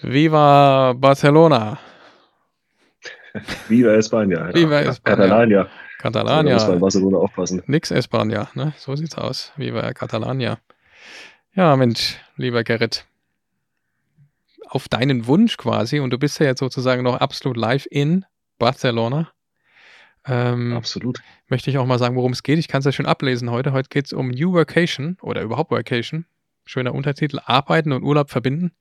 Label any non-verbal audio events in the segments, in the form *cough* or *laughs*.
Viva Barcelona. *laughs* Viva España. Viva España. Catalania. Catalania. Da muss man in Barcelona aufpassen. Nix España, ne? So sieht's aus. Viva Catalania. Ja, Mensch, lieber Gerrit. Auf deinen Wunsch quasi, und du bist ja jetzt sozusagen noch absolut live in Barcelona. Ähm, Absolut. möchte ich auch mal sagen, worum es geht. Ich kann es ja schon ablesen heute. Heute geht es um New Workation oder überhaupt Workation. Schöner Untertitel. Arbeiten und Urlaub verbinden.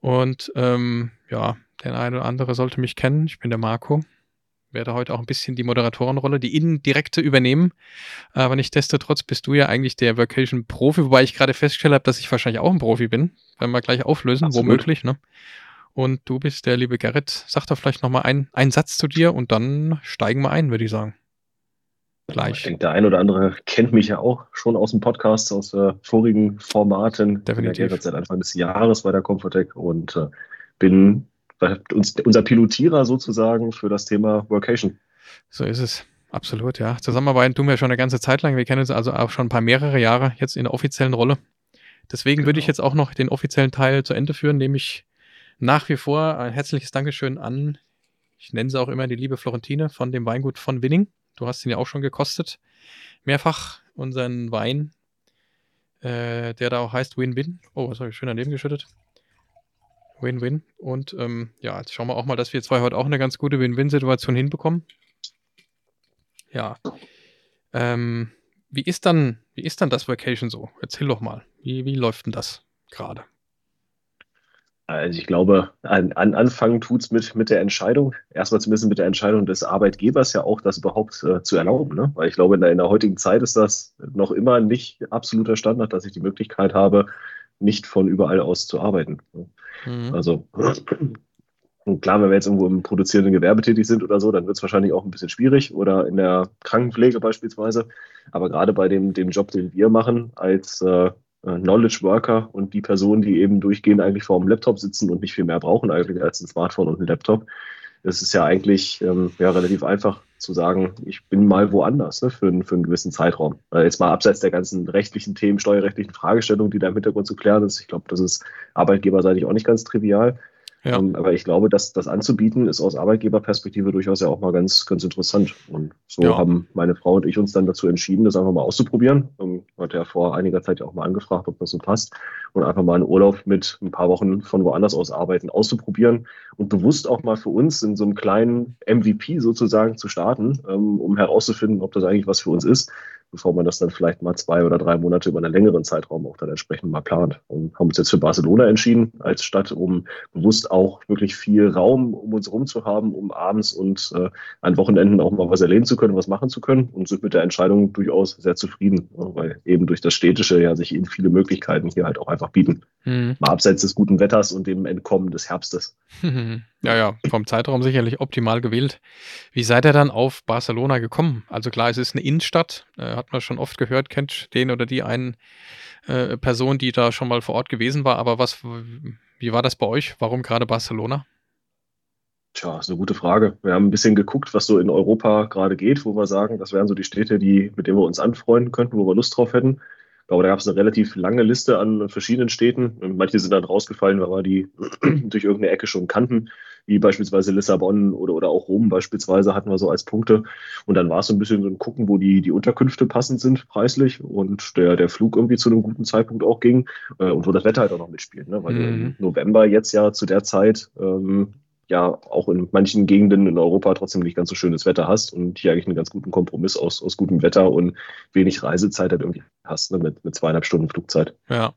Und ähm, ja, der eine oder andere sollte mich kennen. Ich bin der Marco. Werde heute auch ein bisschen die Moderatorenrolle, die indirekte übernehmen. Aber nichtsdestotrotz bist du ja eigentlich der Workation-Profi, wobei ich gerade festgestellt habe, dass ich wahrscheinlich auch ein Profi bin. Werden wir gleich auflösen, Absolut. womöglich. Ne? Und du bist der liebe Gerrit. Sag doch vielleicht nochmal ein, einen Satz zu dir und dann steigen wir ein, würde ich sagen. Ich Gleich. denke, der ein oder andere kennt mich ja auch schon aus dem Podcast, aus äh, vorigen Formaten. Definitiv. Ich bin ja seit Anfang des Jahres bei der Comfortec und äh, bin uns, unser Pilotierer sozusagen für das Thema Workation. So ist es. Absolut, ja. Zusammenarbeiten tun wir schon eine ganze Zeit lang. Wir kennen uns also auch schon ein paar mehrere Jahre jetzt in der offiziellen Rolle. Deswegen würde ich Genau. jetzt auch noch den offiziellen Teil zu Ende führen, nämlich nach wie vor ein herzliches Dankeschön an, ich nenne sie auch immer die liebe Florentine von dem Weingut von Winning. Du hast ihn ja auch schon gekostet. Mehrfach unseren Wein, äh, der da auch heißt Win-Win. Oh, was habe ich schön daneben geschüttet. Win-Win. Und ähm, ja, jetzt schauen wir auch mal, dass wir zwei heute auch eine ganz gute Win-Win-Situation hinbekommen. Ja. Ähm, wie ist dann, wie ist dann das Vacation so? Erzähl doch mal. Wie, wie läuft denn das gerade? Also ich glaube, an, an Anfang tut's mit, mit der Entscheidung, erstmal zumindest mit der Entscheidung des Arbeitgebers ja auch, das überhaupt äh, zu erlauben. Ne? Weil ich glaube, in der, in der heutigen Zeit ist das noch immer nicht absoluter Standard, dass ich die Möglichkeit habe, nicht von überall aus zu arbeiten. Ne? Mhm. Also und klar, wenn wir jetzt irgendwo im produzierenden Gewerbe tätig sind oder so, dann wird es wahrscheinlich auch ein bisschen schwierig oder in der Krankenpflege beispielsweise. Aber gerade bei dem, dem Job, den wir machen als äh, Knowledge Worker und die Personen, die eben durchgehend eigentlich vor dem Laptop sitzen und nicht viel mehr brauchen eigentlich als ein Smartphone und ein Laptop, das ist ja eigentlich ähm, ja, relativ einfach zu sagen, ich bin mal woanders ne, für, einen- für einen gewissen Zeitraum. Äh, jetzt mal abseits der ganzen rechtlichen Themen, steuerrechtlichen Fragestellungen, die da im Hintergrund zu klären ist. Ich glaube, das ist arbeitgeberseitig auch nicht ganz trivial. Ja. Ähm, aber ich glaube, dass das anzubieten, ist aus Arbeitgeberperspektive durchaus ja auch mal ganz, ganz interessant. Und so Ja. haben meine Frau und ich uns dann dazu entschieden, das einfach mal auszuprobieren. Ähm, hatte ja vor einiger Zeit ja auch mal angefragt, ob das so passt. Und einfach mal einen Urlaub mit ein paar Wochen von woanders aus arbeiten auszuprobieren und bewusst auch mal für uns in so einem kleinen MVP sozusagen zu starten, ähm, um herauszufinden, ob das eigentlich was für uns ist, bevor man das dann vielleicht mal zwei oder drei Monate über einen längeren Zeitraum auch dann entsprechend mal plant. Und haben uns jetzt für Barcelona entschieden als Stadt, um bewusst auch wirklich viel Raum um uns herum zu haben, um abends und äh, an Wochenenden auch mal was erleben zu können, was machen zu können und sind mit der Entscheidung durchaus sehr zufrieden, ja, weil eben durch das Städtische ja sich eben viele Möglichkeiten hier halt auch einfach bieten. Mhm. Mal abseits des guten Wetters und dem Entkommen des Herbstes. *laughs* Ja, ja, vom Zeitraum sicherlich optimal gewählt. Wie seid ihr dann auf Barcelona gekommen? Also klar, es ist eine Innenstadt, äh, hat man schon oft gehört, kennt den oder die einen äh, Person, die da schon mal vor Ort gewesen war, aber was, wie war das bei euch? Warum gerade Barcelona? Tja, ist eine gute Frage. Wir haben ein bisschen geguckt, was so in Europa gerade geht, wo wir sagen, das wären so die Städte, die, mit denen wir uns anfreunden könnten, wo wir Lust drauf hätten. Glaube, da gab es eine relativ lange Liste an verschiedenen Städten. Und Manche sind dann rausgefallen, weil wir die *clears throat* durch irgendeine Ecke schon kannten, wie beispielsweise Lissabon oder, oder auch Rom beispielsweise hatten wir so als Punkte. Und dann war es so ein bisschen so ein Gucken, wo die, die Unterkünfte passend sind preislich und der, der Flug irgendwie zu einem guten Zeitpunkt auch ging äh, und wo das Wetter halt auch noch mitspielt. Ne? Weil Mhm. im November jetzt ja zu der Zeit ähm, ja auch in manchen Gegenden in Europa trotzdem nicht ganz so schönes Wetter hast und hier eigentlich einen ganz guten Kompromiss aus, aus gutem Wetter und wenig Reisezeit halt irgendwie hast, ne, mit, mit zweieinhalb Stunden Flugzeit. Ja.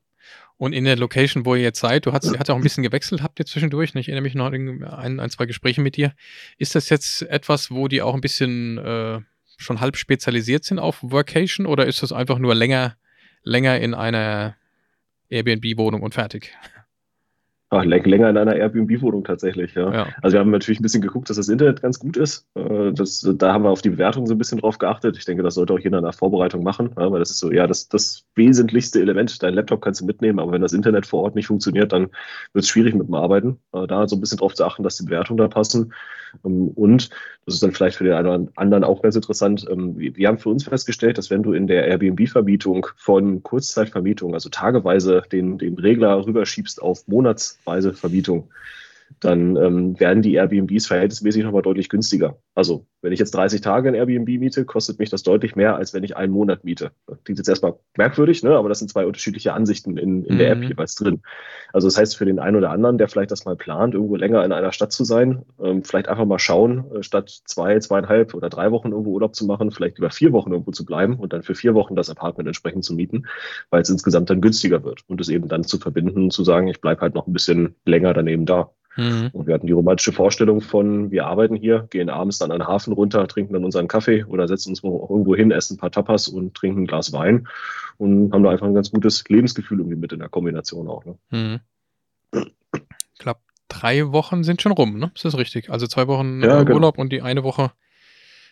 Und in der Location, wo ihr jetzt seid, du hast, ja auch ein bisschen gewechselt, habt ihr zwischendurch, ich erinnere mich noch an ein, ein, zwei Gespräche mit dir. Ist das jetzt etwas, wo die auch ein bisschen äh, schon halb spezialisiert sind auf Workation oder ist das einfach nur länger, länger in einer Airbnb-Wohnung und fertig? Ach, lä- länger in einer Airbnb-Wohnung tatsächlich, ja. Ja. Also wir haben natürlich ein bisschen geguckt, dass das Internet ganz gut ist. Äh, Das, da haben wir auf die Bewertung so ein bisschen drauf geachtet. Ich denke, das sollte auch jeder der Vorbereitung machen, weil das ist so, ja, das, das wesentlichste Element. Dein Laptop kannst du mitnehmen, aber wenn das Internet vor Ort nicht funktioniert, dann wird es schwierig mit dem Arbeiten. Äh, da so ein bisschen drauf zu achten, dass die Bewertungen da passen. Ähm, und das ist dann vielleicht für den einen oder anderen auch ganz interessant. Ähm, wir haben für uns festgestellt, dass wenn du in der Airbnb-Vermietung von Kurzzeitvermietung, also tageweise den, den Regler rüberschiebst auf monatsweise Vermietung, dann ähm, werden die Airbnbs verhältnismäßig nochmal deutlich günstiger. Also wenn ich jetzt 30 Tage ein Airbnb miete, kostet mich das deutlich mehr, als wenn ich einen Monat miete. Das klingt jetzt erstmal merkwürdig, ne? aber das sind zwei unterschiedliche Ansichten in, in mhm. der App jeweils drin. Also das heißt für den einen oder anderen, der vielleicht das mal plant, irgendwo länger in einer Stadt zu sein, ähm, vielleicht einfach mal schauen, äh, statt zwei, zweieinhalb oder drei Wochen irgendwo Urlaub zu machen, vielleicht über vier Wochen irgendwo zu bleiben und dann für vier Wochen das Apartment entsprechend zu mieten, weil es insgesamt dann günstiger wird und es eben dann zu verbinden, zu sagen, ich bleibe halt noch ein bisschen länger daneben da. Mhm. Und wir hatten die romantische Vorstellung von, wir arbeiten hier, gehen abends dann an den Hafen runter, trinken dann unseren Kaffee oder setzen uns irgendwo hin, essen ein paar Tapas und trinken ein Glas Wein und haben da einfach ein ganz gutes Lebensgefühl irgendwie mit in der Kombination auch. Ne? Mhm. Ich glaube, drei Wochen sind schon rum, ne? Ist das richtig? Also zwei Wochen ja, genau. Urlaub und die eine Woche.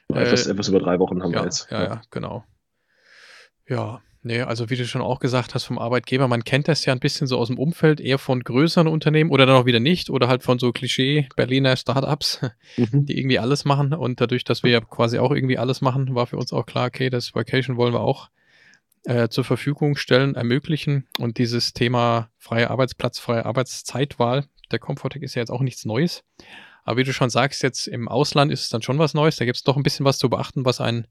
Etwas, äh, etwas über drei Wochen haben ja, wir jetzt. Ja, ja, genau. Ja, Nee, also wie du schon auch gesagt hast vom Arbeitgeber, man kennt das ja ein bisschen so aus dem Umfeld, eher von größeren Unternehmen oder dann auch wieder nicht oder halt von so Klischee Berliner Startups, mhm. die irgendwie alles machen und dadurch, dass wir ja quasi auch irgendwie alles machen, war für uns auch klar, okay, das Vacation wollen wir auch äh, zur Verfügung stellen, ermöglichen und dieses Thema freie Arbeitsplatz, freie Arbeitszeitwahl, der Comfortec ist ja jetzt auch nichts Neues. Aber wie du schon sagst, jetzt im Ausland ist es dann schon was Neues. Da gibt es doch ein bisschen was zu beachten, was einen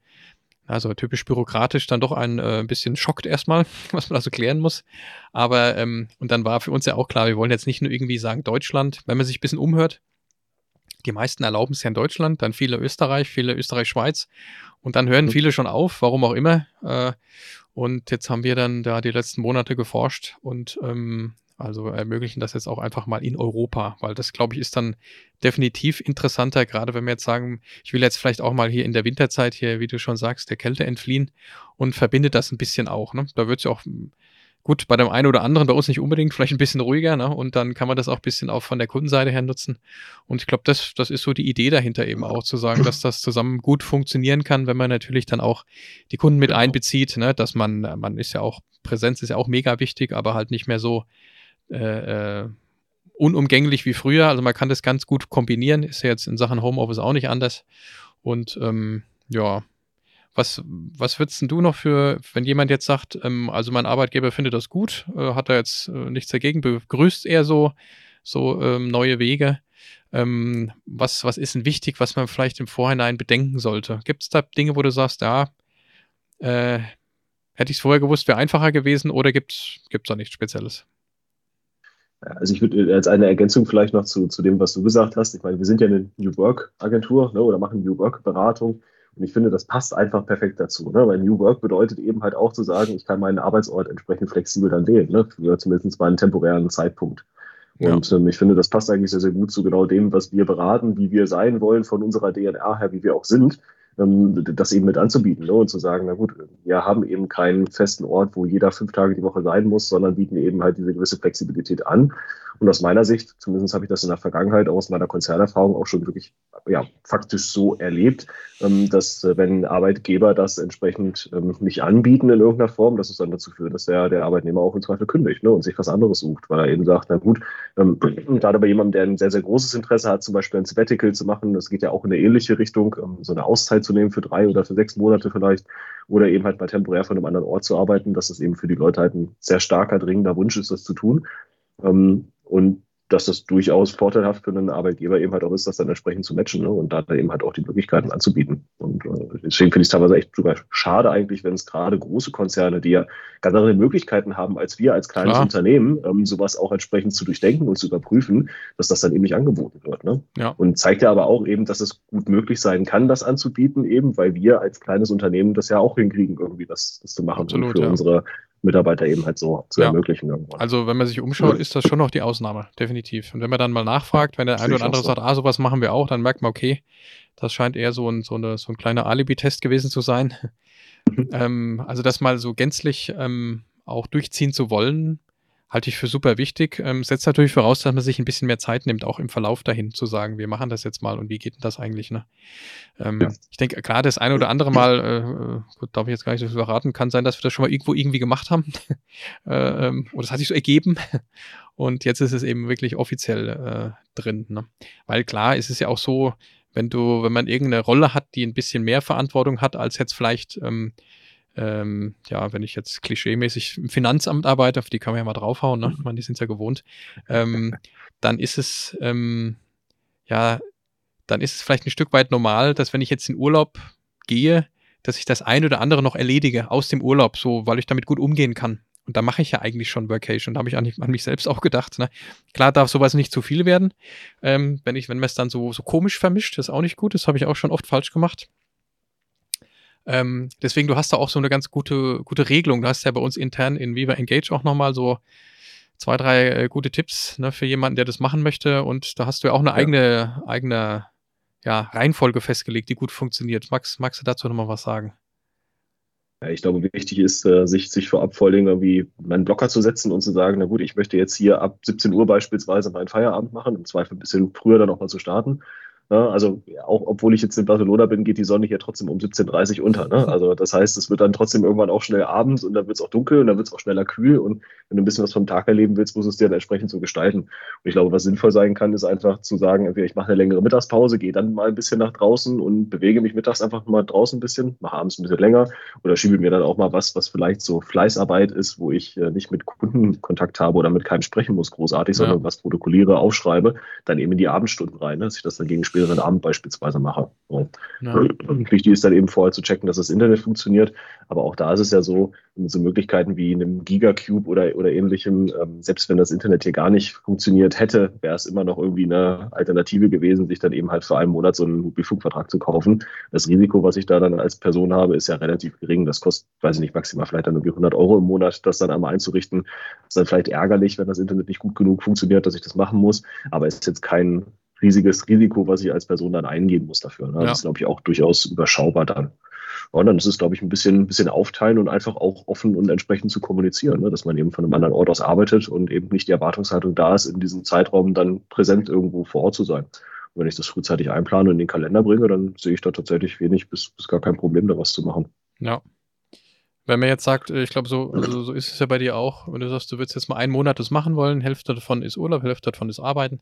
also typisch bürokratisch dann doch ein äh, bisschen schockt erstmal, *laughs* was man also klären muss. Aber, ähm, und dann war für uns ja auch klar, wir wollen jetzt nicht nur irgendwie sagen Deutschland, wenn man sich ein bisschen umhört, die meisten erlauben es ja in Deutschland, dann viele Österreich, viele Österreich-Schweiz und dann hören mhm. viele schon auf, warum auch immer. Äh, und jetzt haben wir dann da die letzten Monate geforscht und ähm, also ermöglichen das jetzt auch einfach mal in Europa, weil das, glaube ich, ist dann definitiv interessanter, gerade wenn wir jetzt sagen, ich will jetzt vielleicht auch mal hier in der Winterzeit hier, wie du schon sagst, der Kälte entfliehen und verbindet das ein bisschen auch. Ne? Da wird es ja auch gut bei dem einen oder anderen, bei uns nicht unbedingt, vielleicht ein bisschen ruhiger, ne? Und dann kann man das auch ein bisschen auch von der Kundenseite her nutzen. Und ich glaube, das, das ist so die Idee dahinter eben auch zu sagen, dass das zusammen gut funktionieren kann, wenn man natürlich dann auch die Kunden mit genau. einbezieht, ne? dass man, man ist ja auch, Präsenz ist ja auch mega wichtig, aber halt nicht mehr so äh, äh, unumgänglich wie früher. Also man kann das ganz gut kombinieren. Ist ja jetzt in Sachen Homeoffice auch nicht anders. Und ähm, ja, was, was würdest du noch für, wenn jemand jetzt sagt, ähm, also mein Arbeitgeber findet das gut, äh, hat da jetzt äh, nichts dagegen, begrüßt er so, so ähm, neue Wege. Ähm, was, was ist denn wichtig, was man vielleicht im Vorhinein bedenken sollte? Gibt es da Dinge, wo du sagst, ja, äh, hätte ich es vorher gewusst, wäre einfacher gewesen oder gibt es da nichts Spezielles? Also ich würde als eine Ergänzung vielleicht noch zu, zu dem, was du gesagt hast. Ich meine, wir sind ja eine New Work Agentur ne, oder machen New Work Beratung. Und ich finde, das passt einfach perfekt dazu. Ne? Weil New Work bedeutet eben halt auch zu sagen, ich kann meinen Arbeitsort entsprechend flexibel dann wählen, ne? für zumindest mal einen temporären Zeitpunkt. Und ja. ähm, ich finde, das passt eigentlich sehr, sehr gut zu genau dem, was wir beraten, wie wir sein wollen von unserer DNA her, wie wir auch sind das eben mit anzubieten ne? und zu sagen, na gut, wir haben eben keinen festen Ort, wo jeder fünf Tage die Woche sein muss, sondern bieten eben halt diese gewisse Flexibilität an. Und aus meiner Sicht, zumindest habe ich das in der Vergangenheit aus meiner Konzernerfahrung auch schon wirklich ja, faktisch so erlebt, ähm, dass äh, wenn Arbeitgeber das entsprechend ähm, nicht anbieten in irgendeiner Form, dass es dann dazu führt, dass der, der Arbeitnehmer auch im Zweifel kündigt ne, und sich was anderes sucht, weil er eben sagt, na gut, ähm, gerade bei jemandem, der ein sehr, sehr großes Interesse hat, zum Beispiel ein Sabbatical zu machen, das geht ja auch in eine ähnliche Richtung, ähm, so eine Auszeit zu nehmen für drei oder für sechs Monate vielleicht, oder eben halt mal temporär von einem anderen Ort zu arbeiten, dass das eben für die Leute halt ein sehr starker, dringender Wunsch ist, das zu tun. Ähm, und dass das durchaus vorteilhaft für einen Arbeitgeber eben halt auch ist, das dann entsprechend zu matchen ne? und da eben halt auch die Möglichkeiten anzubieten. Und äh, deswegen finde ich es teilweise echt sogar schade eigentlich, wenn es gerade große Konzerne, die ja ganz andere Möglichkeiten haben als wir als kleines Klar. Unternehmen, ähm, sowas auch entsprechend zu durchdenken und zu überprüfen, dass das dann eben nicht angeboten wird. Ne? Ja. Und zeigt ja aber auch eben, dass es gut möglich sein kann, das anzubieten, eben weil wir als kleines Unternehmen das ja auch hinkriegen, irgendwie das, das zu machen Absolut, und für ja. unsere Mitarbeiter eben halt so zu ja. ermöglichen. Irgendwann. Also wenn man sich umschaut, ist das schon noch die Ausnahme, definitiv. Und wenn man dann mal nachfragt, wenn der eine oder andere so. sagt, ah, sowas machen wir auch, dann merkt man, okay, das scheint eher so ein, so eine, so ein kleiner Alibi-Test gewesen zu sein. Mhm. ähm, also das mal so gänzlich ähm, auch durchziehen zu wollen, halte ich für super wichtig. Ähm, setzt natürlich voraus, dass man sich ein bisschen mehr Zeit nimmt, auch im Verlauf dahin zu sagen, wir machen das jetzt mal und wie geht denn das eigentlich? Ne? Ähm, ja. Ich denke, klar, das eine oder andere Mal, äh, äh, gut, darf ich jetzt gar nicht so viel verraten, kann sein, dass wir das schon mal irgendwo irgendwie gemacht haben. *laughs* äh, ähm, oder das hat sich so ergeben. Und jetzt ist es eben wirklich offiziell äh, drin. Ne? Weil klar, ist es ja auch so, wenn du, wenn man irgendeine Rolle hat, die ein bisschen mehr Verantwortung hat, als jetzt vielleicht ähm, ähm, ja, wenn ich jetzt klischeemäßig im Finanzamt arbeite, auf die kann man ja mal draufhauen, ne? Ich meine, die sind ja gewohnt, ähm, *laughs* dann ist es, ähm, ja, dann ist es vielleicht ein Stück weit normal, dass wenn ich jetzt in Urlaub gehe, dass ich das ein oder andere noch erledige aus dem Urlaub, so, weil ich damit gut umgehen kann. Und da mache ich ja eigentlich schon Workation. Da habe ich an, an, mich selbst auch gedacht. Ne? Klar darf sowas nicht zu viel werden. Ähm, wenn ich, wenn man es dann so, so komisch vermischt, ist auch nicht gut. Das habe ich auch schon oft falsch gemacht. Ähm, deswegen, du hast da auch so eine ganz gute, gute Regelung. Du hast ja bei uns intern in Viva Engage auch nochmal so zwei, drei äh, gute Tipps ne, für jemanden, der das machen möchte. Und da hast du ja auch eine ja. eigene, eigene ja, Reihenfolge festgelegt, die gut funktioniert. Max, magst du dazu nochmal was sagen? Ja, ich glaube, wichtig ist, äh, sich, sich vorab vor allem irgendwie meinen Blocker zu setzen und zu sagen, na gut, ich möchte jetzt hier ab 17 Uhr beispielsweise meinen Feierabend machen, im Zweifel ein bisschen früher dann auch mal zu starten. Ne? Also auch obwohl ich jetzt in Barcelona bin, geht die Sonne hier trotzdem um 17.30 Uhr unter. Ne? *laughs* Also das heißt, es wird dann trotzdem irgendwann auch schnell abends und dann wird es auch dunkel und dann wird es auch schneller kühl. Und wenn du ein bisschen was vom Tag erleben willst, musst du es dir dann entsprechend so gestalten. Und ich glaube, was sinnvoll sein kann, ist einfach zu sagen, entweder ich mache eine längere Mittagspause, gehe dann mal ein bisschen nach draußen und bewege mich mittags einfach mal draußen ein bisschen, mache abends ein bisschen länger oder schiebe mir dann auch mal was, was vielleicht so Fleißarbeit ist, wo ich äh, nicht mit Kunden Kontakt habe oder mit keinem sprechen muss großartig, ja. sondern was protokolliere, aufschreibe, dann eben in die Abendstunden rein, ne? dass ich das dann gegen späteren Abend beispielsweise mache. So. Ja. Wichtig ist dann eben vorher zu checken, dass das Internet funktioniert. Aber auch da ist es ja so, mit so Möglichkeiten wie einem Gigacube oder, oder ähnlichem, ähm, selbst wenn das Internet hier gar nicht funktioniert hätte, wäre es immer noch irgendwie eine Alternative gewesen, sich dann eben halt für einen Monat so einen Mobilfunkvertrag zu kaufen. Das Risiko, was ich da dann als Person habe, ist ja relativ gering. Das kostet, weiß ich nicht, maximal vielleicht dann irgendwie 100 Euro im Monat, das dann einmal einzurichten. Das ist dann vielleicht ärgerlich, wenn das Internet nicht gut genug funktioniert, dass ich das machen muss. Aber es ist jetzt kein riesiges Risiko, was ich als Person dann eingehen muss dafür. Ne? Ja. Das ist, glaube ich, auch durchaus überschaubar dann. Und dann ist es, glaube ich, ein bisschen, ein bisschen aufteilen und einfach auch offen und entsprechend zu kommunizieren, ne? dass man eben von einem anderen Ort aus arbeitet und eben nicht die Erwartungshaltung da ist, in diesem Zeitraum dann präsent irgendwo vor Ort zu sein. Und wenn ich das frühzeitig einplane und in den Kalender bringe, dann sehe ich da tatsächlich wenig bis, bis gar kein Problem, da was zu machen. Ja, wenn man jetzt sagt, äh, ich glaube, so, also so ist es ja bei dir auch, wenn du sagst, du willst jetzt mal einen Monat das machen wollen, Hälfte davon ist Urlaub, Hälfte davon ist Arbeiten,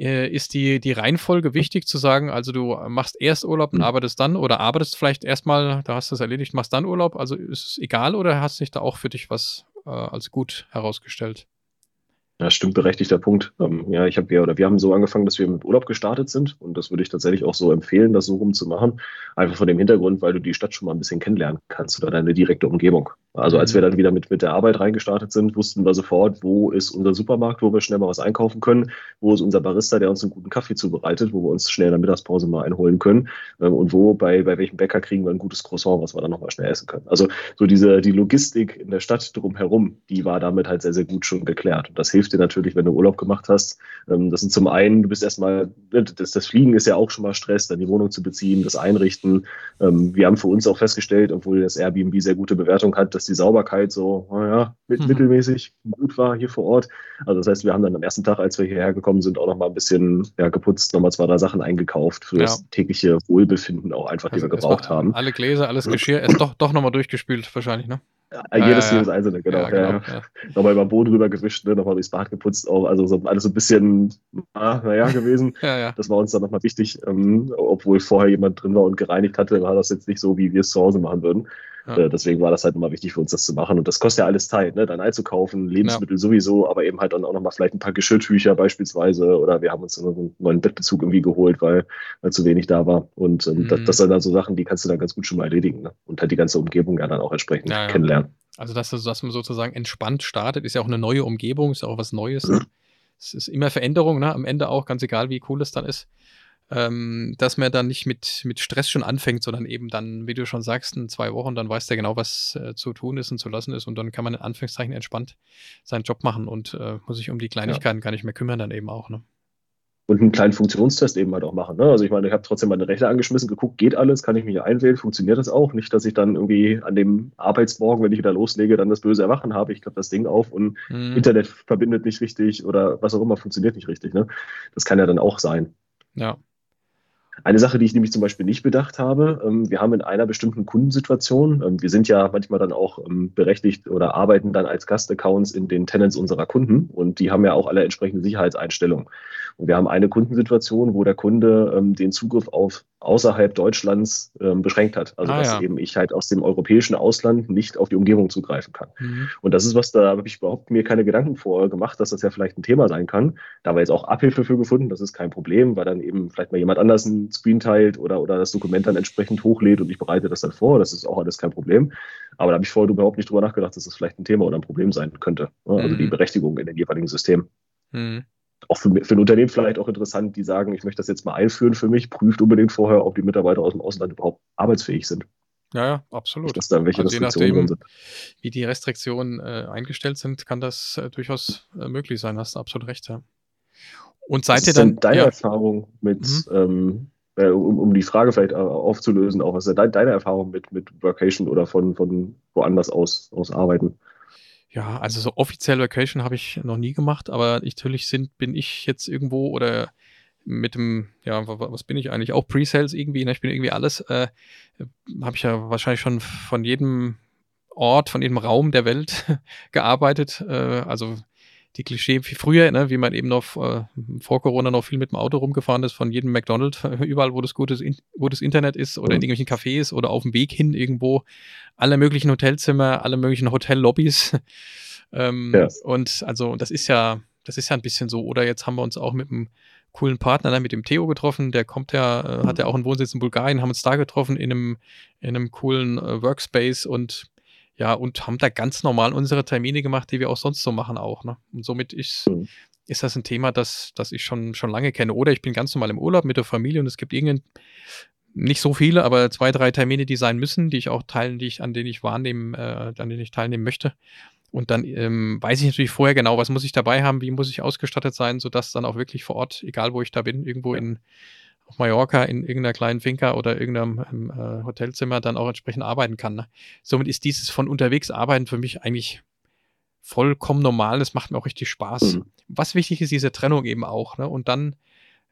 äh, ist die, die Reihenfolge wichtig zu sagen, also du machst erst Urlaub und hm. arbeitest dann oder arbeitest vielleicht erstmal, da hast du es erledigt, machst dann Urlaub, also ist es egal oder hast sich da auch für dich was äh, als gut herausgestellt? Ja, stimmt, berechtigter Punkt. Ähm, ja, ich habe ja, oder wir haben so angefangen, dass wir mit Urlaub gestartet sind und das würde ich tatsächlich auch so empfehlen, das so rum zu machen. Einfach von dem Hintergrund, weil du die Stadt schon mal ein bisschen kennenlernen kannst oder deine direkte Umgebung. Also als wir mhm. dann wieder mit, mit der Arbeit reingestartet sind, wussten wir sofort, wo ist unser Supermarkt, wo wir schnell mal was einkaufen können, wo ist unser Barista, der uns einen guten Kaffee zubereitet, wo wir uns schnell in der Mittagspause mal einholen können ähm, und wo bei, bei welchem Bäcker kriegen wir ein gutes Croissant, was wir dann nochmal schnell essen können. Also so diese, die Logistik in der Stadt drumherum, die war damit halt sehr, sehr gut schon geklärt. Und das hilft dir natürlich, wenn du Urlaub gemacht hast. Ähm, das sind zum einen, du bist erstmal, das, das Fliegen ist ja auch schon mal Stress, dann die Wohnung zu beziehen, das Einrichten. Ähm, wir haben für uns auch festgestellt, obwohl das Airbnb sehr gute Bewertung hat, dass die Sauberkeit so, naja, mhm. mittelmäßig gut war hier vor Ort. Also das heißt, wir haben dann am ersten Tag, als wir hierher gekommen sind, auch noch mal ein bisschen ja, geputzt, nochmal zwei, drei Sachen eingekauft für ja. das tägliche Wohlbefinden auch einfach, also die wir gebraucht haben. Alle Gläser, alles Geschirr, ist doch, doch nochmal durchgespült wahrscheinlich, ne? Ja, jedes, jedes einzelne, genau. Genau. Nochmal über den Boden rüber gewischt, ne? nochmal durchs Bad geputzt, auch, also so, alles so ein bisschen, naja, gewesen. *laughs* Das war uns dann nochmal wichtig, ähm, obwohl vorher jemand drin war und gereinigt hatte, war das jetzt nicht so, wie wir es zu Hause machen würden. Ja. Äh, deswegen war das halt immer wichtig für uns, das zu machen. Und das kostet ja alles Zeit, ne? dann einzukaufen, Lebensmittel ja. sowieso, aber eben halt dann auch nochmal vielleicht ein paar Geschirrtücher beispielsweise. Oder wir haben uns einen neuen Bettbezug irgendwie geholt, weil, weil zu wenig da war. Und ähm, mhm. das, das, sind dann so Sachen, die kannst du dann ganz gut schon mal erledigen. Ne? Und halt die ganze Umgebung ja dann auch entsprechend ja, kennenlernen. Also, dass, dass man sozusagen entspannt startet, ist ja auch eine neue Umgebung, ist ja auch was Neues. Mhm. Es ist immer Veränderung, ne? am Ende auch, ganz egal, wie cool es dann ist ähm, dass man dann nicht mit, mit Stress schon anfängt, sondern eben dann, wie du schon sagst, in zwei Wochen, dann weiß der genau, was äh, zu tun ist und zu lassen ist und dann kann man in Anführungszeichen entspannt seinen Job machen und äh, muss sich um die Kleinigkeiten ja. gar nicht mehr kümmern dann eben auch. Ne? und einen kleinen Funktionstest eben halt auch machen. Ne? Also ich meine, ich habe trotzdem meine Rechner angeschmissen, geguckt, geht alles, kann ich mich einwählen, funktioniert das auch? Nicht, dass ich dann irgendwie an dem Arbeitsmorgen, wenn ich wieder loslege, dann das böse Erwachen habe. Ich klappe das Ding auf und mhm. Internet verbindet nicht richtig oder was auch immer funktioniert nicht richtig. Ne? Das kann ja dann auch sein. Ja. Eine Sache, die ich nämlich zum Beispiel nicht bedacht habe, ähm, wir haben in einer bestimmten Kundensituation, ähm, wir sind ja manchmal dann auch ähm, berechtigt oder arbeiten dann als Gastaccounts in den Tenants unserer Kunden und die haben ja auch alle entsprechende Sicherheitseinstellungen. Und wir haben eine Kundensituation, wo der Kunde den Zugriff auf außerhalb Deutschlands ähm, beschränkt hat. Also ah, dass ja. eben ich halt aus dem europäischen Ausland nicht auf die Umgebung zugreifen kann. Mhm. Und das ist was, da habe ich überhaupt mir keine Gedanken vor gemacht, dass das ja vielleicht ein Thema sein kann. Da haben wir jetzt auch Abhilfe für gefunden, das ist kein Problem, weil dann eben vielleicht mal jemand anders einen Screen teilt oder, oder das Dokument dann entsprechend hochlädt und ich bereite das dann vor. Das ist auch alles kein Problem. Aber da habe ich vorher überhaupt nicht drüber nachgedacht, dass das vielleicht ein Thema oder ein Problem sein könnte. Also mhm. die Berechtigung in den jeweiligen Systemen. Mhm auch für, für ein Unternehmen vielleicht auch interessant, die sagen, ich möchte das jetzt mal einführen für mich, prüft unbedingt vorher, ob die Mitarbeiter aus dem Ausland überhaupt arbeitsfähig sind. Ja, ja, absolut. dass da welche also Restriktionen nachdem, sind. Wie die Restriktionen äh, eingestellt sind, kann das äh, durchaus äh, möglich sein. Hast du absolut recht, ja. Und seid Was ihr dann. deine ja. Erfahrung mit, mhm. ähm, äh, um, um, die Frage vielleicht äh, aufzulösen, auch was ist deine Erfahrung mit, mit Workation oder von, von woanders aus, aus arbeiten? Ja, also so offiziell Vacation habe ich noch nie gemacht, aber natürlich sind, bin ich jetzt irgendwo oder mit dem, ja, was bin ich eigentlich? Auch Pre-Sales irgendwie, ne? ich bin irgendwie alles, äh, habe ich ja wahrscheinlich schon von jedem Ort, von jedem Raum der Welt *laughs* gearbeitet. Äh, also die Klischee wie früher, ne, wie man eben noch äh, vor Corona noch viel mit dem Auto rumgefahren ist, von jedem McDonald's, *laughs* überall, wo das gutes, wo das Internet ist oder in irgendwelchen Cafés oder auf dem Weg hin irgendwo, alle möglichen Hotelzimmer, alle möglichen Hotellobbys. *laughs* ähm, ja. Und also das ist ja, das ist ja ein bisschen so. Oder jetzt haben wir uns auch mit einem coolen Partner, ne, mit dem Theo getroffen. Der kommt ja, äh, hat ja auch einen Wohnsitz in Bulgarien, haben uns da getroffen in einem, in einem coolen äh, Workspace und ja, und haben da ganz normal unsere Termine gemacht, die wir auch sonst so machen auch. Ne? Und somit ist, mhm. ist das ein Thema, das, das ich schon, schon lange kenne. Oder ich bin ganz normal im Urlaub mit der Familie und es gibt irgendein, nicht so viele, aber zwei, drei Termine, die sein müssen, die ich auch teilen, die ich, an denen ich wahrnehmen, äh, an denen ich teilnehmen möchte. Und dann ähm, weiß ich natürlich vorher genau, was muss ich dabei haben, wie muss ich ausgestattet sein, sodass dann auch wirklich vor Ort, egal wo ich da bin, irgendwo in auf Mallorca in irgendeiner kleinen Finca oder irgendeinem äh, Hotelzimmer dann auch entsprechend arbeiten kann. Ne? Somit ist dieses von unterwegs arbeiten für mich eigentlich vollkommen normal. Das macht mir auch richtig Spaß. Mhm. Was wichtig ist, diese Trennung eben auch. Ne? Und dann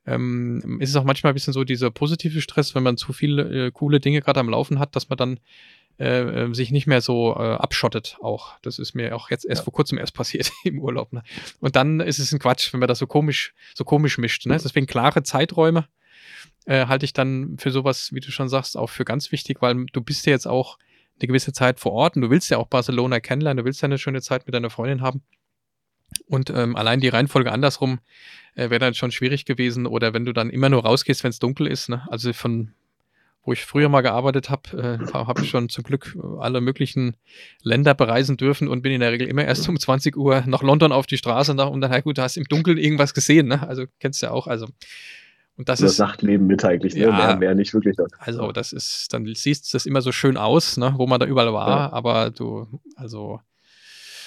ähm, ist es auch manchmal ein bisschen so dieser positive Stress, wenn man zu viele äh, coole Dinge gerade am Laufen hat, dass man dann äh, äh, sich nicht mehr so äh, abschottet auch. Das ist mir auch jetzt erst ja. vor kurzem erst passiert *laughs* im Urlaub. Ne? Und dann ist es ein Quatsch, wenn man das so komisch, so komisch mischt. Ne? Deswegen klare Zeiträume äh, halte ich dann für sowas, wie du schon sagst, auch für ganz wichtig, weil du bist ja jetzt auch eine gewisse Zeit vor Ort und du willst ja auch Barcelona kennenlernen, du willst ja eine schöne Zeit mit deiner Freundin haben. Und ähm, allein die Reihenfolge andersrum äh, wäre dann schon schwierig gewesen. Oder wenn du dann immer nur rausgehst, wenn es dunkel ist. Ne? Also von wo ich früher mal gearbeitet habe, äh, habe ich schon zum Glück alle möglichen Länder bereisen dürfen und bin in der Regel immer erst um 20 Uhr nach London auf die Straße und dann, halt gut, du hast im Dunkeln irgendwas gesehen, ne? Also kennst du ja auch. Also und das, das ist Nachtleben mit eigentlich, ne? ja, mehr, mehr nicht wirklich. Das. Also das ist, dann siehst du das immer so schön aus, ne? wo man da überall war, ja. aber du, also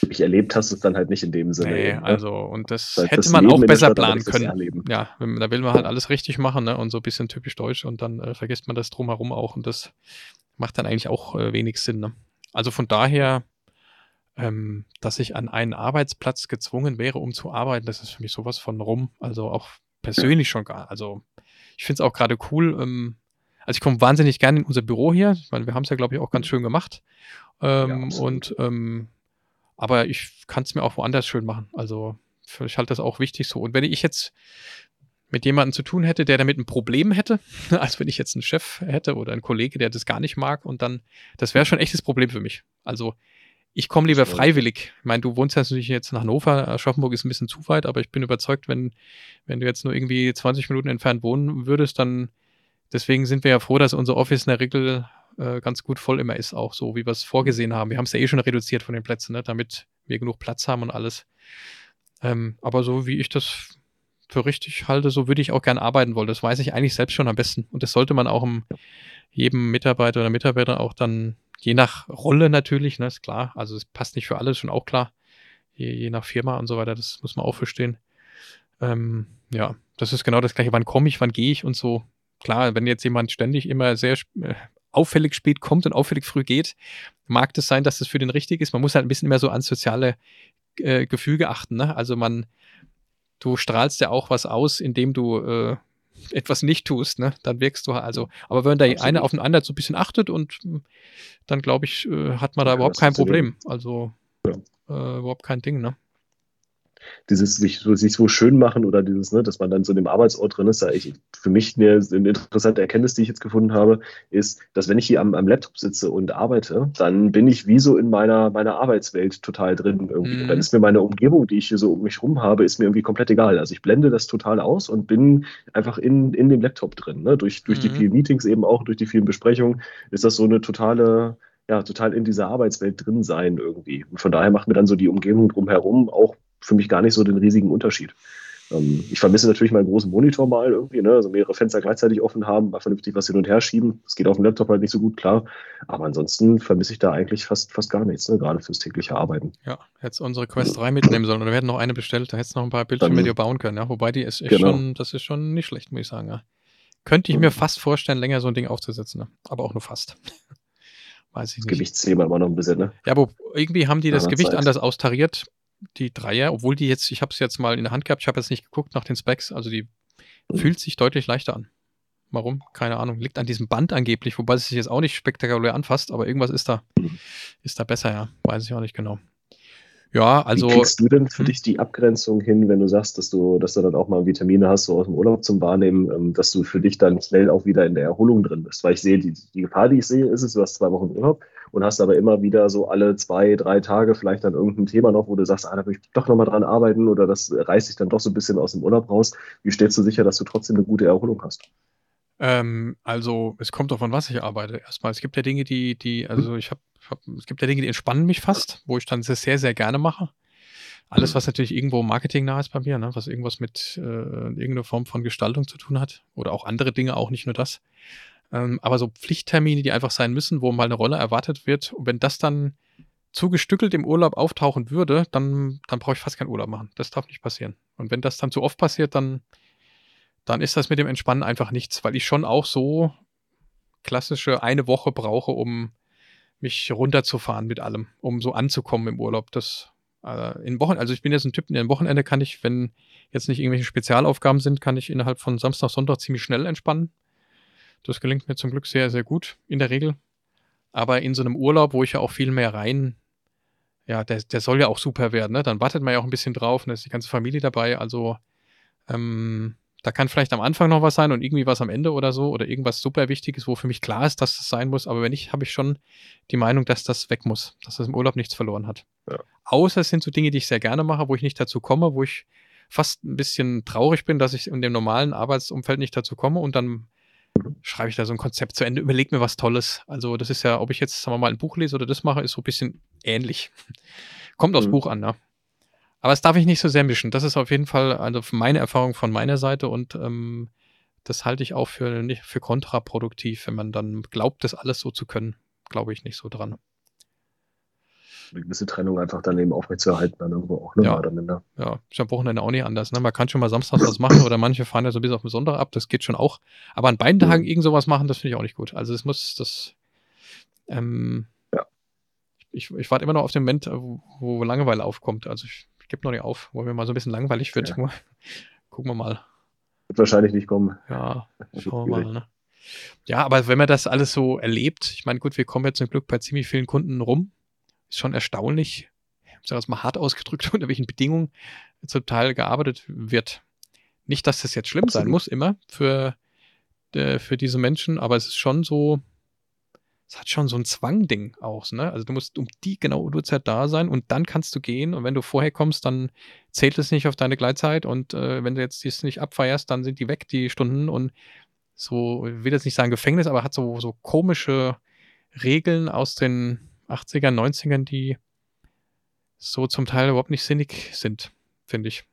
ich erlebt hast es dann halt nicht in dem Sinne. Nee, ne? also und das, das hätte das man Leben auch besser planen können. Ja, da will man halt alles richtig machen ne? und so ein bisschen typisch deutsch und dann äh, vergisst man das drumherum auch und das macht dann eigentlich auch äh, wenig Sinn. Ne? Also von daher, ähm, dass ich an einen Arbeitsplatz gezwungen wäre, um zu arbeiten, das ist für mich sowas von rum. Also auch persönlich schon gar. Also ich finde es auch gerade cool. Ähm, also ich komme wahnsinnig gerne in unser Büro hier. Ich meine, wir haben es ja, glaube ich, auch ganz schön gemacht. Ähm, ja, und ähm, aber ich kann es mir auch woanders schön machen. Also ich halte das auch wichtig so. Und wenn ich jetzt mit jemandem zu tun hätte, der damit ein Problem hätte, *laughs* als wenn ich jetzt einen Chef hätte oder einen Kollege, der das gar nicht mag und dann, das wäre schon echtes Problem für mich. Also ich komme lieber freiwillig. Ich meine, du wohnst ja natürlich jetzt nach Hannover. Aschaffenburg ist ein bisschen zu weit, aber ich bin überzeugt, wenn, wenn du jetzt nur irgendwie 20 Minuten entfernt wohnen würdest, dann deswegen sind wir ja froh, dass unser Office in der Regel äh, ganz gut voll immer ist, auch so, wie wir es vorgesehen haben. Wir haben es ja eh schon reduziert von den Plätzen, ne, damit wir genug Platz haben und alles. Ähm, aber so wie ich das für richtig halte, so würde ich auch gern arbeiten wollen. Das weiß ich eigentlich selbst schon am besten. Und das sollte man auch im, jedem Mitarbeiter oder Mitarbeiter auch dann Je nach Rolle natürlich, ne, ist klar. Also es passt nicht für alle, ist schon auch klar. Je, je nach Firma und so weiter, das muss man auch verstehen. Ähm, Ja, das ist genau das gleiche. Wann komme ich, wann gehe ich und so. Klar, wenn jetzt jemand ständig immer sehr äh, auffällig spät kommt und auffällig früh geht, mag das sein, dass das für den richtig ist. Man muss halt ein bisschen mehr so ans soziale äh, Gefüge achten. Ne? Also man, du strahlst ja auch was aus, indem du äh, etwas nicht tust, ne? Dann wirkst du also. Aber wenn da Absolut. eine auf den anderen so ein bisschen achtet und dann glaube ich, äh, hat man da ja, überhaupt kein Problem. Also ja. äh, überhaupt kein Ding, ne? Dieses sich, sich so schön machen oder dieses, ne, dass man dann so in dem Arbeitsort drin ist, da ich, für mich eine, eine, interessante Erkenntnis, die ich jetzt gefunden habe, ist, dass wenn ich hier am, am, Laptop sitze und arbeite, dann bin ich wie so in meiner, meiner Arbeitswelt total drin irgendwie. Mhm. Und dann ist mir meine Umgebung, die ich hier so um mich rum habe, ist mir irgendwie komplett egal. Also ich blende das total aus und bin einfach in, in dem Laptop drin. Ne? Durch, durch mhm. die vielen Meetings eben auch, durch die vielen Besprechungen, ist das so eine totale ja, total in dieser Arbeitswelt drin sein irgendwie. Und von daher macht mir dann so die Umgebung drumherum auch für mich gar nicht so den riesigen Unterschied. Ähm, ich vermisse natürlich meinen großen Monitor mal irgendwie, ne? also mehrere Fenster gleichzeitig offen haben, mal vernünftig was hin und her schieben. Das geht auf dem Laptop halt nicht so gut, klar. Aber ansonsten vermisse ich da eigentlich fast, fast gar nichts, ne? gerade fürs tägliche Arbeiten. Ja, hättest unsere Quest 3 mitnehmen sollen oder wir hätten noch eine bestellt, da hättest du noch ein paar Bildschirme mit dir bauen können. Ja? Wobei die ist echt genau. schon, das ist schon nicht schlecht, muss ich sagen. Ja? Könnte ich mir fast vorstellen, länger so ein Ding aufzusetzen, ne? aber auch nur fast. *laughs* Weiß ich nicht. Gewichtsthema immer noch ein bisschen, ne? Ja, aber irgendwie haben die das Gewicht Zeit. anders austariert die Dreier, obwohl die jetzt, ich habe es jetzt mal in der Hand gehabt, ich habe jetzt nicht geguckt nach den Specs, also die fühlt sich deutlich leichter an. Warum? Keine Ahnung. Liegt an diesem Band angeblich, wobei es sich jetzt auch nicht spektakulär anfasst, aber irgendwas ist da, ist da besser, ja. Weiß ich auch nicht genau. Ja, also. Wie kriegst du denn für hm? dich die Abgrenzung hin, wenn du sagst, dass du, dass du dann auch mal Vitamine hast, so aus dem Urlaub zum Wahrnehmen, ähm, dass du für dich dann schnell auch wieder in der Erholung drin bist? Weil ich sehe, die, die Gefahr, die ich sehe, ist es, du hast zwei Wochen Urlaub und hast aber immer wieder so alle zwei, drei Tage vielleicht dann irgendein Thema noch, wo du sagst, ah, da will ich doch nochmal dran arbeiten oder das reißt dich dann doch so ein bisschen aus dem Urlaub raus. Wie stellst du sicher, dass du trotzdem eine gute Erholung hast? Ähm, also, es kommt davon, was ich arbeite. Erstmal, es gibt ja Dinge, die, die, also mhm. ich habe, hab, es gibt ja Dinge, die entspannen mich fast, wo ich dann sehr, sehr gerne mache. Alles, mhm. was natürlich irgendwo marketingnah ist bei mir, ne? was irgendwas mit äh, irgendeiner Form von Gestaltung zu tun hat. Oder auch andere Dinge, auch nicht nur das. Ähm, aber so Pflichttermine, die einfach sein müssen, wo mal eine Rolle erwartet wird. Und wenn das dann zugestückelt im Urlaub auftauchen würde, dann, dann brauche ich fast keinen Urlaub machen. Das darf nicht passieren. Und wenn das dann zu oft passiert, dann, dann ist das mit dem Entspannen einfach nichts, weil ich schon auch so klassische eine Woche brauche, um mich runterzufahren mit allem, um so anzukommen im Urlaub. Das äh, in Wochen, also ich bin jetzt ein Typ, in den Wochenende kann ich, wenn jetzt nicht irgendwelche Spezialaufgaben sind, kann ich innerhalb von Samstag, Sonntag ziemlich schnell entspannen. Das gelingt mir zum Glück sehr, sehr gut in der Regel. Aber in so einem Urlaub, wo ich ja auch viel mehr rein, ja, der, der soll ja auch super werden, ne? Dann wartet man ja auch ein bisschen drauf, und da ist die ganze Familie dabei. Also, ähm, da kann vielleicht am Anfang noch was sein und irgendwie was am Ende oder so oder irgendwas super Wichtiges, wo für mich klar ist, dass das sein muss. Aber wenn nicht, habe ich schon die Meinung, dass das weg muss, dass das im Urlaub nichts verloren hat. Ja. Außer es sind so Dinge, die ich sehr gerne mache, wo ich nicht dazu komme, wo ich fast ein bisschen traurig bin, dass ich in dem normalen Arbeitsumfeld nicht dazu komme und dann schreibe ich da so ein Konzept zu Ende, überlege mir was Tolles. Also das ist ja, ob ich jetzt, sagen wir mal, ein Buch lese oder das mache, ist so ein bisschen ähnlich. Kommt aufs mhm. Buch an, ne? Aber das darf ich nicht so sehr mischen. Das ist auf jeden Fall also meine Erfahrung von meiner Seite und ähm, das halte ich auch für, nicht, für kontraproduktiv, wenn man dann glaubt, das alles so zu können. Glaube ich nicht so dran. Eine gewisse Trennung einfach dann eben aufrechtzuerhalten, dann irgendwo auch, ne? Ja, ja. ist am Wochenende auch nicht anders. Ne? Man kann schon mal samstags was machen oder manche fahren ja so bis auf den Sonntag ab, das geht schon auch. Aber an beiden Tagen mhm. irgend sowas machen, das finde ich auch nicht gut. Also es muss das, ähm, ja. ich, ich warte immer noch auf den Moment, wo, wo Langeweile aufkommt. Also ich gibt noch nicht auf, wo mir mal so ein bisschen langweilig wird. Ja. *laughs* Gucken wir mal. Wird wahrscheinlich nicht kommen. Ja, schauen wir mal. Ne? Ja, aber wenn man das alles so erlebt, ich meine, gut, wir kommen jetzt zum Glück bei ziemlich vielen Kunden rum. Ist schon erstaunlich, ich sage es mal hart ausgedrückt, *laughs* unter welchen Bedingungen zum Teil gearbeitet wird. Nicht, dass das jetzt schlimm sein muss, immer für, äh, für diese Menschen, aber es ist schon so, es hat schon so ein Zwangding auch, ne? Also du musst um die genaue Uhrzeit da sein und dann kannst du gehen und wenn du vorher kommst, dann zählt es nicht auf deine Gleitzeit und äh, wenn du jetzt dies nicht abfeierst, dann sind die weg, die Stunden und so, ich will jetzt nicht sagen Gefängnis, aber hat so, so komische Regeln aus den 80ern, 90ern, die so zum Teil überhaupt nicht sinnig sind, finde ich.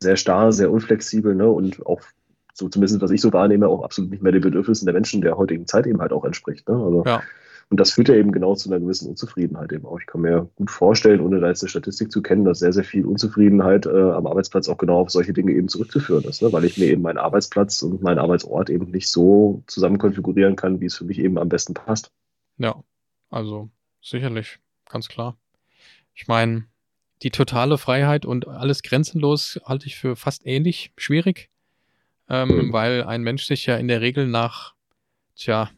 Sehr starr, sehr unflexibel, ne? Und auch so zumindest was ich so wahrnehme, auch absolut nicht mehr den Bedürfnissen der Menschen der heutigen Zeit eben halt auch entspricht. Ne? Also ja. Und das führt ja eben genau zu einer gewissen Unzufriedenheit eben auch. Ich kann mir gut vorstellen, ohne da jetzt eine Statistik zu kennen, dass sehr, sehr viel Unzufriedenheit äh, am Arbeitsplatz auch genau auf solche Dinge eben zurückzuführen ist, ne? weil ich mir eben meinen Arbeitsplatz und meinen Arbeitsort eben nicht so zusammen konfigurieren kann, wie es für mich eben am besten passt. Ja, also sicherlich, ganz klar. Ich meine, die totale Freiheit und alles grenzenlos halte ich für fast ähnlich schwierig, ähm, mhm. weil ein Mensch sich ja in der Regel nach, tja,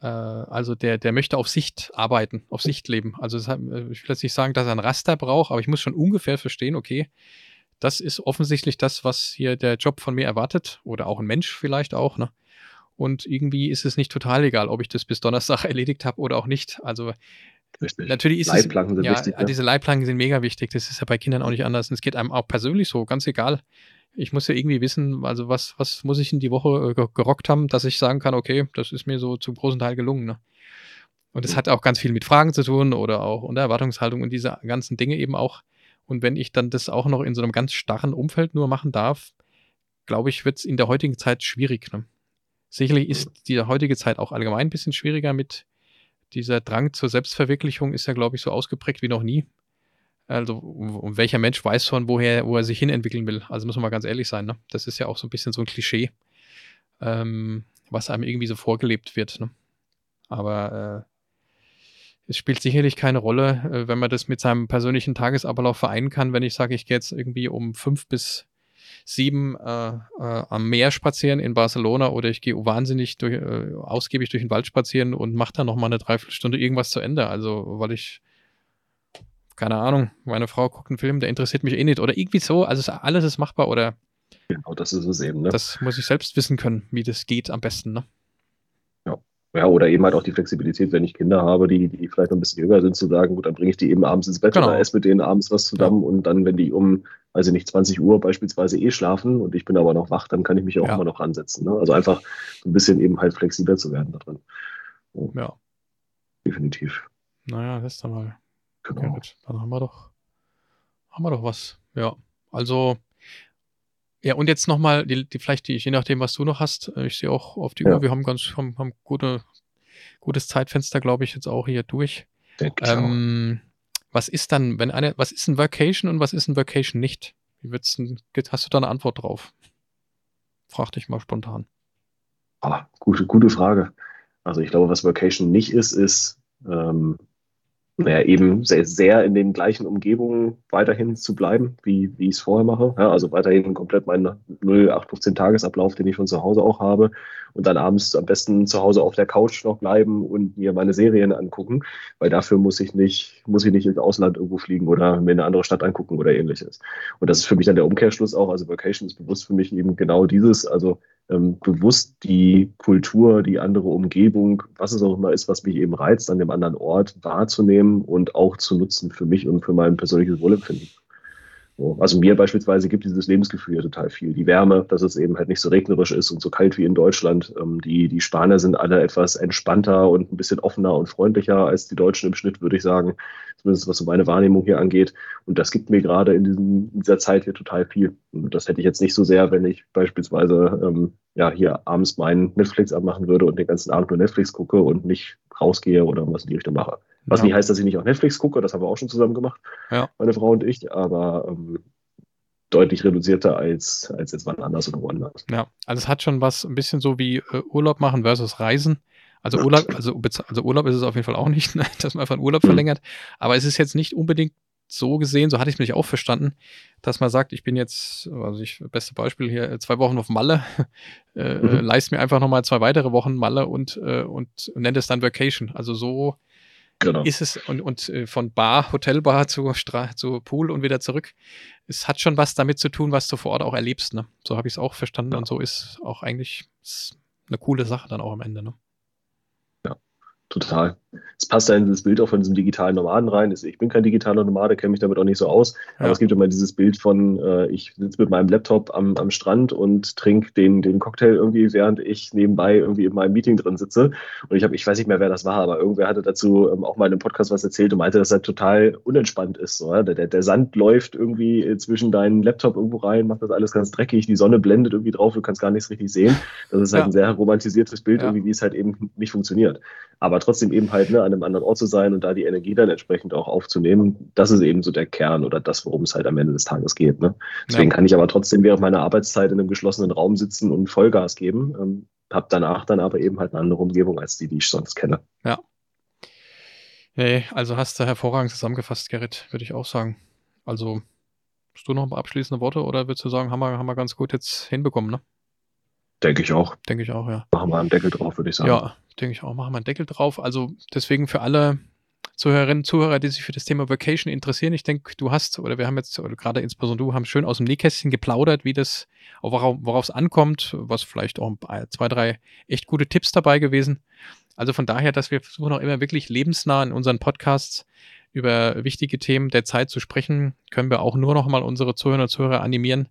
äh, also der, der möchte auf Sicht arbeiten, auf Sicht leben. Also hat, äh, ich will jetzt nicht sagen, dass er ein Raster braucht, aber ich muss schon ungefähr verstehen, okay, das ist offensichtlich das, was hier der Job von mir erwartet oder auch ein Mensch vielleicht auch, ne? Und irgendwie ist es nicht total egal, ob ich das bis Donnerstag *laughs* erledigt habe oder auch nicht. Also Richtig. Natürlich ist Leitplanken es, sind ja, wichtig. Ja. Diese Leitplanken sind mega wichtig. Das ist ja bei Kindern auch nicht anders. Und es geht einem auch persönlich so, ganz egal. Ich muss ja irgendwie wissen, also was, was muss ich in die Woche äh, gerockt haben, dass ich sagen kann, okay, das ist mir so zum großen Teil gelungen. Ne? Und es hat auch ganz viel mit Fragen zu tun oder auch unter Erwartungshaltung und diese ganzen Dinge eben auch. Und wenn ich dann das auch noch in so einem ganz starren Umfeld nur machen darf, glaube ich, wird es in der heutigen Zeit schwierig. Ne? Sicherlich ist die heutige Zeit auch allgemein ein bisschen schwieriger mit dieser Drang zur Selbstverwirklichung ist ja, glaube ich, so ausgeprägt wie noch nie. Also, und welcher Mensch weiß schon, woher, wo er sich hin entwickeln will? Also, muss man mal ganz ehrlich sein, ne? Das ist ja auch so ein bisschen so ein Klischee, ähm, was einem irgendwie so vorgelebt wird, ne? Aber äh, es spielt sicherlich keine Rolle, äh, wenn man das mit seinem persönlichen Tagesablauf vereinen kann, wenn ich sage, ich gehe jetzt irgendwie um fünf bis sieben äh, äh, am Meer spazieren in Barcelona oder ich gehe wahnsinnig durch, äh, ausgiebig durch den Wald spazieren und mache dann nochmal eine Dreiviertelstunde irgendwas zu Ende. Also, weil ich, keine Ahnung, meine Frau guckt einen Film, der interessiert mich eh nicht. Oder irgendwie so. Also alles ist machbar oder Genau, das ist es eben. Ne? Das muss ich selbst wissen können, wie das geht am besten. Ne? Ja, oder eben halt auch die Flexibilität, wenn ich Kinder habe, die, die vielleicht noch ein bisschen jünger sind, zu sagen, gut, dann bringe ich die eben abends ins Bett genau. oder esse mit denen abends was zusammen ja. und dann, wenn die um, also nicht 20 Uhr beispielsweise eh schlafen und ich bin aber noch wach, dann kann ich mich auch ja. immer noch ansetzen. Ne? Also einfach so ein bisschen eben halt flexibler zu werden da drin. So. Ja. Definitiv. Naja, das ist dann mal. Genau. Okay, dann haben wir doch, haben wir doch was. Ja. Also, ja, und jetzt nochmal, die, die, vielleicht die, je nachdem, was du noch hast, äh, ich sehe auch auf die ja. Uhr, wir haben ganz, haben, haben gute, gutes Zeitfenster, glaube ich, jetzt auch hier durch. Ähm, was ist dann, wenn eine, was ist ein Vacation und was ist ein Vacation nicht? Wie wird's denn, hast du da eine Antwort drauf? Frag dich mal spontan. Ah, gute, gute Frage. Also ich glaube, was Vacation nicht ist, ist ähm, naja, eben sehr, sehr in den gleichen Umgebungen weiterhin zu bleiben, wie, wie ich es vorher mache. Ja, also weiterhin komplett meinen 0815 Tagesablauf, den ich von zu Hause auch habe. Und dann abends am besten zu Hause auf der Couch noch bleiben und mir meine Serien angucken, weil dafür muss ich nicht, muss ich nicht ins Ausland irgendwo fliegen oder mir eine andere Stadt angucken oder ähnliches. Und das ist für mich dann der Umkehrschluss auch. Also Vacation ist bewusst für mich eben genau dieses, also ähm, bewusst die Kultur, die andere Umgebung, was es auch immer ist, was mich eben reizt, an dem anderen Ort wahrzunehmen und auch zu nutzen für mich und für mein persönliches Wohlempfinden. So. Also mir beispielsweise gibt dieses Lebensgefühl ja total viel. Die Wärme, dass es eben halt nicht so regnerisch ist und so kalt wie in Deutschland. Ähm, die, die Spanier sind alle etwas entspannter und ein bisschen offener und freundlicher als die Deutschen im Schnitt, würde ich sagen. Zumindest was so meine Wahrnehmung hier angeht. Und das gibt mir gerade in, diesem, in dieser Zeit hier total viel. Und das hätte ich jetzt nicht so sehr, wenn ich beispielsweise ähm, ja, hier abends meinen Netflix abmachen würde und den ganzen Abend nur Netflix gucke und nicht rausgehe oder was in die Richtung mache. Was ja. nicht heißt, dass ich nicht auf Netflix gucke, das haben wir auch schon zusammen gemacht, ja. meine Frau und ich, aber ähm, deutlich reduzierter als, als jetzt wann anders oder woanders. Ja, also es hat schon was ein bisschen so wie äh, Urlaub machen versus Reisen. Also Urlaub, *laughs* also, also Urlaub ist es auf jeden Fall auch nicht, *laughs* ne, dass man einfach einen Urlaub mhm. verlängert. Aber es ist jetzt nicht unbedingt so gesehen, so hatte ich es mich auch verstanden, dass man sagt, ich bin jetzt, also ich, beste Beispiel hier, zwei Wochen auf Malle, *laughs* äh, mhm. leist mir einfach nochmal zwei weitere Wochen Malle und, äh, und nennt es dann Vacation. Also so Genau. Ist es und, und äh, von Bar, Hotelbar zu, Stra zu Pool und wieder zurück. Es hat schon was damit zu tun, was du vor Ort auch erlebst. Ne? So habe ich es auch verstanden ja. und so ist auch eigentlich ist eine coole Sache dann auch am Ende. Ne? Total. Es passt da in dieses Bild auch von diesem digitalen Nomaden rein. Ich bin kein digitaler Nomade, kenne mich damit auch nicht so aus. Ja. Aber es gibt immer dieses Bild von, äh, ich sitze mit meinem Laptop am, am Strand und trinke den, den Cocktail irgendwie, während ich nebenbei irgendwie in meinem Meeting drin sitze. Und ich habe, ich weiß nicht mehr, wer das war, aber irgendwer hatte dazu ähm, auch mal in einem Podcast was erzählt und meinte, dass er total unentspannt ist. So, ja? der, der, der Sand läuft irgendwie zwischen deinen Laptop irgendwo rein, macht das alles ganz dreckig, die Sonne blendet irgendwie drauf, du kannst gar nichts richtig sehen. Das ist halt ja. ein sehr romantisiertes Bild, irgendwie, wie es halt eben nicht funktioniert. aber trotzdem eben halt ne, an einem anderen Ort zu sein und da die Energie dann entsprechend auch aufzunehmen, das ist eben so der Kern oder das, worum es halt am Ende des Tages geht. Ne? Deswegen ja. kann ich aber trotzdem während meiner Arbeitszeit in einem geschlossenen Raum sitzen und Vollgas geben, ähm, habe danach dann aber eben halt eine andere Umgebung als die, die ich sonst kenne. Ja. Nee, also hast du hervorragend zusammengefasst, Gerrit, würde ich auch sagen. Also, hast du noch ein paar abschließende Worte oder würdest du sagen, haben wir, haben wir ganz gut jetzt hinbekommen, ne? Denke ich auch. Denke ich auch, ja. Machen wir einen Deckel drauf, würde ich sagen. Ja, denke ich auch. Machen wir einen Deckel drauf. Also deswegen für alle Zuhörerinnen und Zuhörer, die sich für das Thema Vacation interessieren, ich denke, du hast, oder wir haben jetzt, oder gerade insbesondere du, haben schön aus dem Nähkästchen geplaudert, wie das, worauf es ankommt, was vielleicht auch zwei, drei echt gute Tipps dabei gewesen. Also von daher, dass wir versuchen auch immer wirklich lebensnah in unseren Podcasts über wichtige Themen der Zeit zu sprechen, können wir auch nur noch mal unsere Zuhörer und Zuhörer animieren,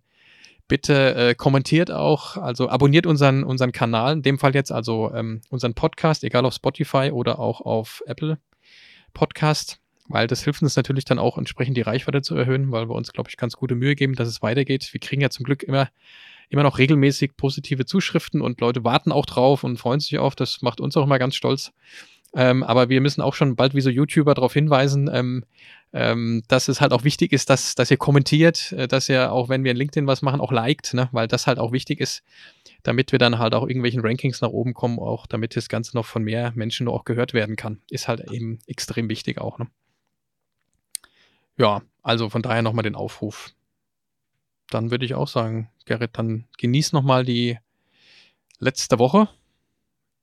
Bitte äh, kommentiert auch, also abonniert unseren, unseren Kanal, in dem Fall jetzt also ähm, unseren Podcast, egal auf Spotify oder auch auf Apple Podcast, weil das hilft uns natürlich dann auch entsprechend die Reichweite zu erhöhen, weil wir uns, glaube ich, ganz gute Mühe geben, dass es weitergeht. Wir kriegen ja zum Glück immer, immer noch regelmäßig positive Zuschriften und Leute warten auch drauf und freuen sich auf. Das macht uns auch immer ganz stolz. Ähm, aber wir müssen auch schon bald wie so YouTuber darauf hinweisen, ähm, ähm, dass es halt auch wichtig ist, dass, dass ihr kommentiert, äh, dass ihr auch, wenn wir in LinkedIn was machen, auch liked, ne? weil das halt auch wichtig ist, damit wir dann halt auch irgendwelchen Rankings nach oben kommen, auch damit das Ganze noch von mehr Menschen auch gehört werden kann. Ist halt eben extrem wichtig auch. Ne? Ja, also von daher nochmal den Aufruf. Dann würde ich auch sagen, Gerrit, dann genieß nochmal die letzte Woche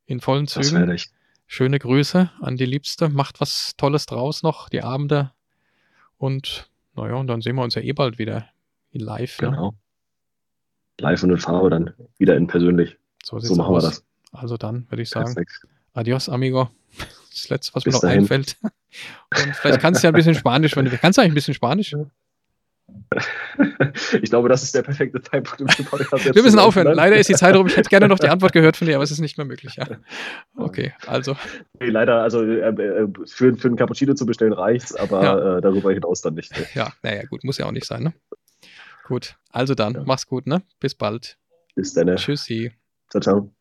in vollen Zügen. Das werde ich. Schöne Grüße an die Liebste. Macht was Tolles draus noch, die Abende. Und naja, und dann sehen wir uns ja eh bald wieder in live. Ne? Genau. Live und in Farbe dann wieder in persönlich. So, so machen aus. wir das. Also dann würde ich sagen, Perfekt. adios, amigo. Das letzte, was Bis mir noch dahin. einfällt. *laughs* Und vielleicht kannst du ja ein bisschen Spanisch, wenn du kannst du eigentlich ein bisschen Spanisch. *laughs* Ich glaube, das ist der perfekte Zeitpunkt, um den Podcast Wir müssen aufhören. Ne? Leider ist die Zeit rum. Ich hätte gerne noch die Antwort *laughs* gehört von dir, aber es ist nicht mehr möglich. Ja. Okay, also. Nee, leider, also äh, äh, für, für einen Cappuccino zu bestellen reicht's, aber ja. äh, darüber hinaus dann nicht. Ne? Ja, naja, gut, muss ja auch nicht sein, ne? Gut, also dann, ja. mach's gut, ne? Bis bald. Bis dann. Tschüssi. Ciao, ciao.